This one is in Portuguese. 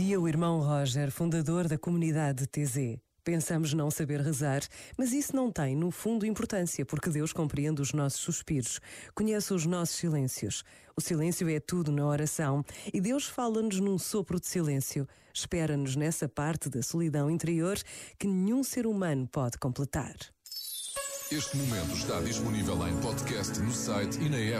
Dizia o irmão Roger, fundador da comunidade TZ. Pensamos não saber rezar, mas isso não tem, no fundo, importância, porque Deus compreende os nossos suspiros, conhece os nossos silêncios. O silêncio é tudo na oração e Deus fala-nos num sopro de silêncio. Espera-nos nessa parte da solidão interior que nenhum ser humano pode completar. Este momento está disponível em podcast no site e na app.